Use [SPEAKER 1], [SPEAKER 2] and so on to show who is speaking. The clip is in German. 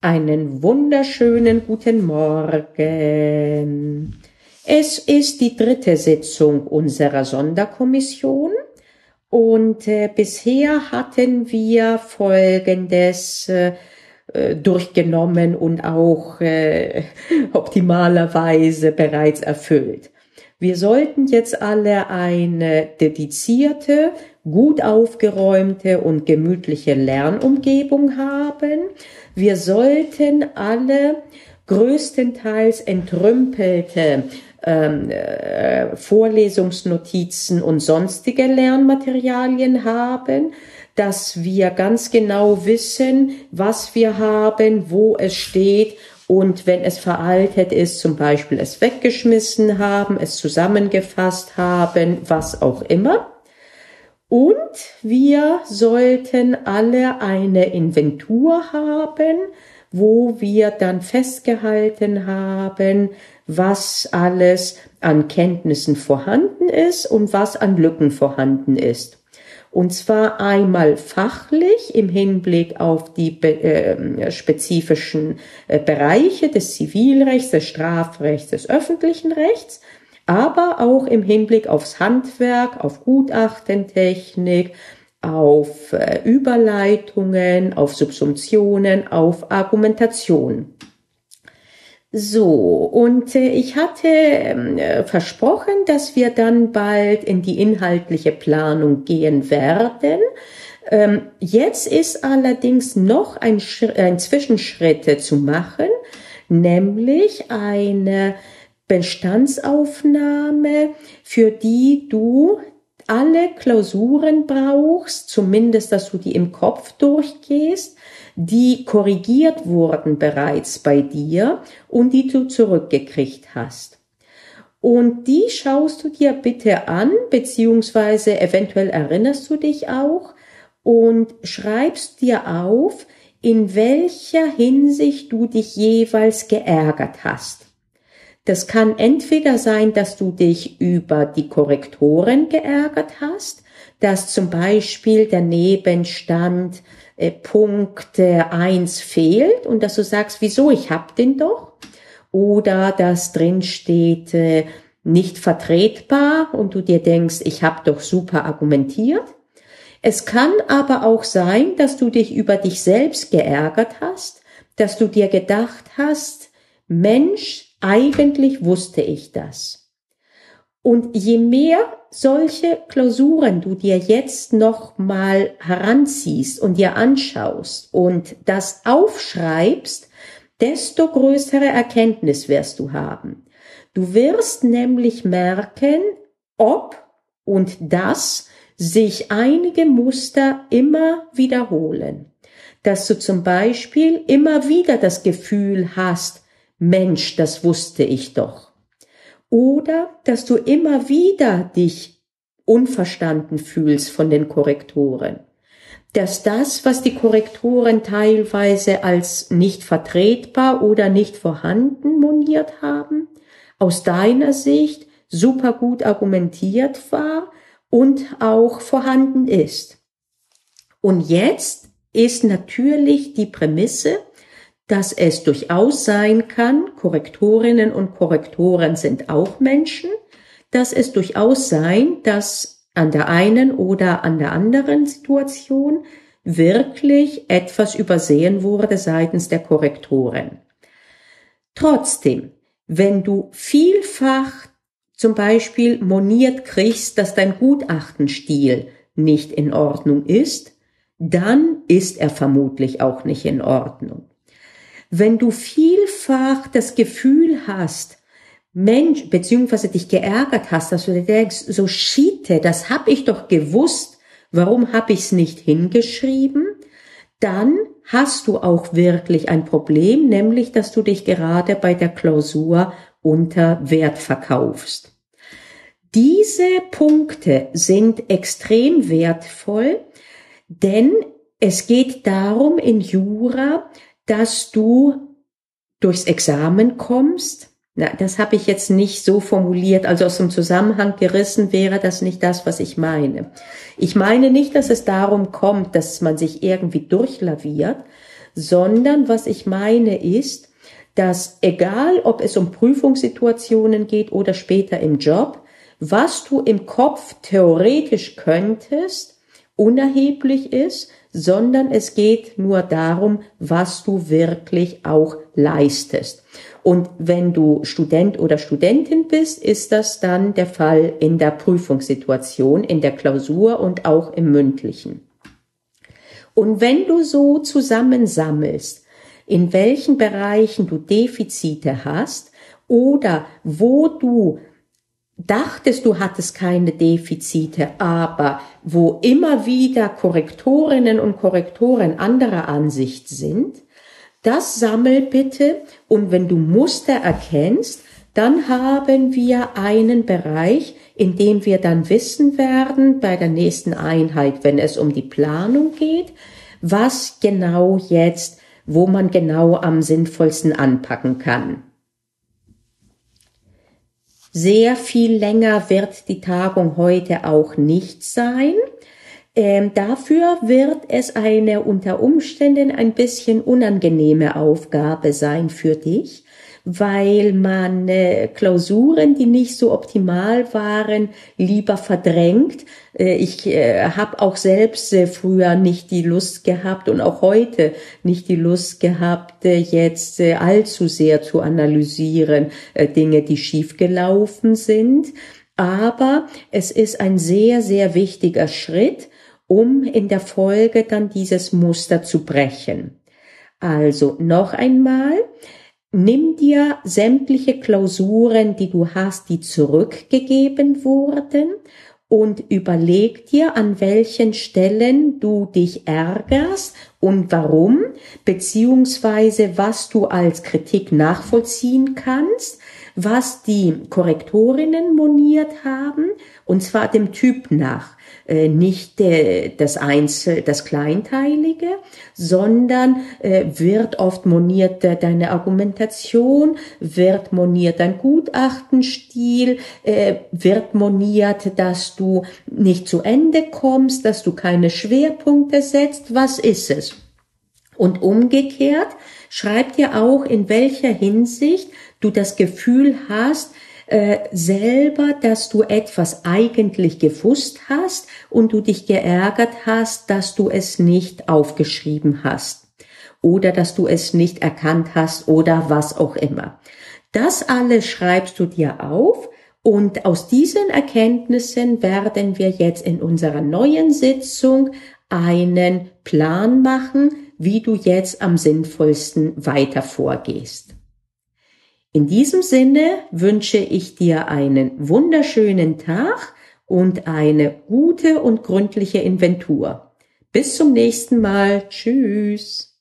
[SPEAKER 1] Einen wunderschönen guten Morgen. Es ist die dritte Sitzung unserer Sonderkommission und äh, bisher hatten wir Folgendes äh, durchgenommen und auch äh, optimalerweise bereits erfüllt. Wir sollten jetzt alle eine dedizierte, gut aufgeräumte und gemütliche Lernumgebung haben. Wir sollten alle größtenteils entrümpelte ähm, äh, Vorlesungsnotizen und sonstige Lernmaterialien haben, dass wir ganz genau wissen, was wir haben, wo es steht und wenn es veraltet ist, zum Beispiel es weggeschmissen haben, es zusammengefasst haben, was auch immer. Und wir sollten alle eine Inventur haben, wo wir dann festgehalten haben, was alles an Kenntnissen vorhanden ist und was an Lücken vorhanden ist. Und zwar einmal fachlich im Hinblick auf die äh, spezifischen äh, Bereiche des Zivilrechts, des Strafrechts, des öffentlichen Rechts, aber auch im Hinblick aufs Handwerk, auf Gutachtentechnik, auf äh, Überleitungen, auf Subsumptionen, auf Argumentation. So, und äh, ich hatte äh, versprochen, dass wir dann bald in die inhaltliche Planung gehen werden. Ähm, jetzt ist allerdings noch ein, ein Zwischenschritt zu machen, nämlich eine Bestandsaufnahme, für die du alle Klausuren brauchst, zumindest, dass du die im Kopf durchgehst, die korrigiert wurden bereits bei dir und die du zurückgekriegt hast. Und die schaust du dir bitte an, beziehungsweise eventuell erinnerst du dich auch und schreibst dir auf, in welcher Hinsicht du dich jeweils geärgert hast. Das kann entweder sein, dass du dich über die Korrektoren geärgert hast, dass zum Beispiel der Nebenstand äh, Punkt äh, 1 fehlt und dass du sagst, wieso, ich hab den doch. Oder dass drin steht, äh, nicht vertretbar und du dir denkst, ich habe doch super argumentiert. Es kann aber auch sein, dass du dich über dich selbst geärgert hast, dass du dir gedacht hast, Mensch, eigentlich wusste ich das. Und je mehr solche Klausuren du dir jetzt noch mal heranziehst und dir anschaust und das aufschreibst, desto größere Erkenntnis wirst du haben. Du wirst nämlich merken, ob und dass sich einige Muster immer wiederholen. Dass du zum Beispiel immer wieder das Gefühl hast, Mensch, das wusste ich doch. Oder dass du immer wieder dich unverstanden fühlst von den Korrektoren. Dass das, was die Korrektoren teilweise als nicht vertretbar oder nicht vorhanden moniert haben, aus deiner Sicht super gut argumentiert war und auch vorhanden ist. Und jetzt ist natürlich die Prämisse, dass es durchaus sein kann, Korrektorinnen und Korrektoren sind auch Menschen, dass es durchaus sein, dass an der einen oder an der anderen Situation wirklich etwas übersehen wurde seitens der Korrektoren. Trotzdem, wenn du vielfach zum Beispiel moniert kriegst, dass dein Gutachtenstil nicht in Ordnung ist, dann ist er vermutlich auch nicht in Ordnung. Wenn du vielfach das Gefühl hast, Mensch, beziehungsweise dich geärgert hast, dass du dir denkst, so schiete, das hab ich doch gewusst, warum hab ich's nicht hingeschrieben? Dann hast du auch wirklich ein Problem, nämlich, dass du dich gerade bei der Klausur unter Wert verkaufst. Diese Punkte sind extrem wertvoll, denn es geht darum in Jura, dass du durchs Examen kommst. Na, das habe ich jetzt nicht so formuliert, also aus dem Zusammenhang gerissen wäre das nicht das, was ich meine. Ich meine nicht, dass es darum kommt, dass man sich irgendwie durchlaviert, sondern was ich meine ist, dass egal ob es um Prüfungssituationen geht oder später im Job, was du im Kopf theoretisch könntest, unerheblich ist, sondern es geht nur darum, was du wirklich auch leistest. Und wenn du Student oder Studentin bist, ist das dann der Fall in der Prüfungssituation, in der Klausur und auch im mündlichen. Und wenn du so zusammensammelst, in welchen Bereichen du Defizite hast oder wo du dachtest, du hattest keine Defizite, aber wo immer wieder Korrektorinnen und Korrektoren anderer Ansicht sind, das sammel bitte und wenn du Muster erkennst, dann haben wir einen Bereich, in dem wir dann wissen werden bei der nächsten Einheit, wenn es um die Planung geht, was genau jetzt, wo man genau am sinnvollsten anpacken kann. Sehr viel länger wird die Tagung heute auch nicht sein. Ähm, dafür wird es eine unter Umständen ein bisschen unangenehme Aufgabe sein für dich, weil man äh, Klausuren, die nicht so optimal waren, lieber verdrängt. Äh, ich äh, habe auch selbst äh, früher nicht die Lust gehabt und auch heute nicht die Lust gehabt, jetzt allzu sehr zu analysieren, Dinge, die schiefgelaufen sind. Aber es ist ein sehr, sehr wichtiger Schritt, um in der Folge dann dieses Muster zu brechen. Also noch einmal, Nimm dir sämtliche Klausuren, die du hast, die zurückgegeben wurden und überleg dir, an welchen Stellen du dich ärgerst und warum, beziehungsweise was du als Kritik nachvollziehen kannst, was die Korrektorinnen moniert haben, und zwar dem Typ nach. Äh, nicht äh, das Einzel, das Kleinteilige, sondern äh, wird oft moniert deine Argumentation, wird moniert dein Gutachtenstil, wird moniert, dass du nicht zu Ende kommst, dass du keine Schwerpunkte setzt. Was ist es? Und umgekehrt, schreib dir auch, in welcher Hinsicht du das Gefühl hast, äh, selber, dass du etwas eigentlich gewusst hast und du dich geärgert hast, dass du es nicht aufgeschrieben hast oder dass du es nicht erkannt hast oder was auch immer. Das alles schreibst du dir auf und aus diesen Erkenntnissen werden wir jetzt in unserer neuen Sitzung einen Plan machen, wie du jetzt am sinnvollsten weiter vorgehst. In diesem Sinne wünsche ich dir einen wunderschönen Tag und eine gute und gründliche Inventur. Bis zum nächsten Mal. Tschüss.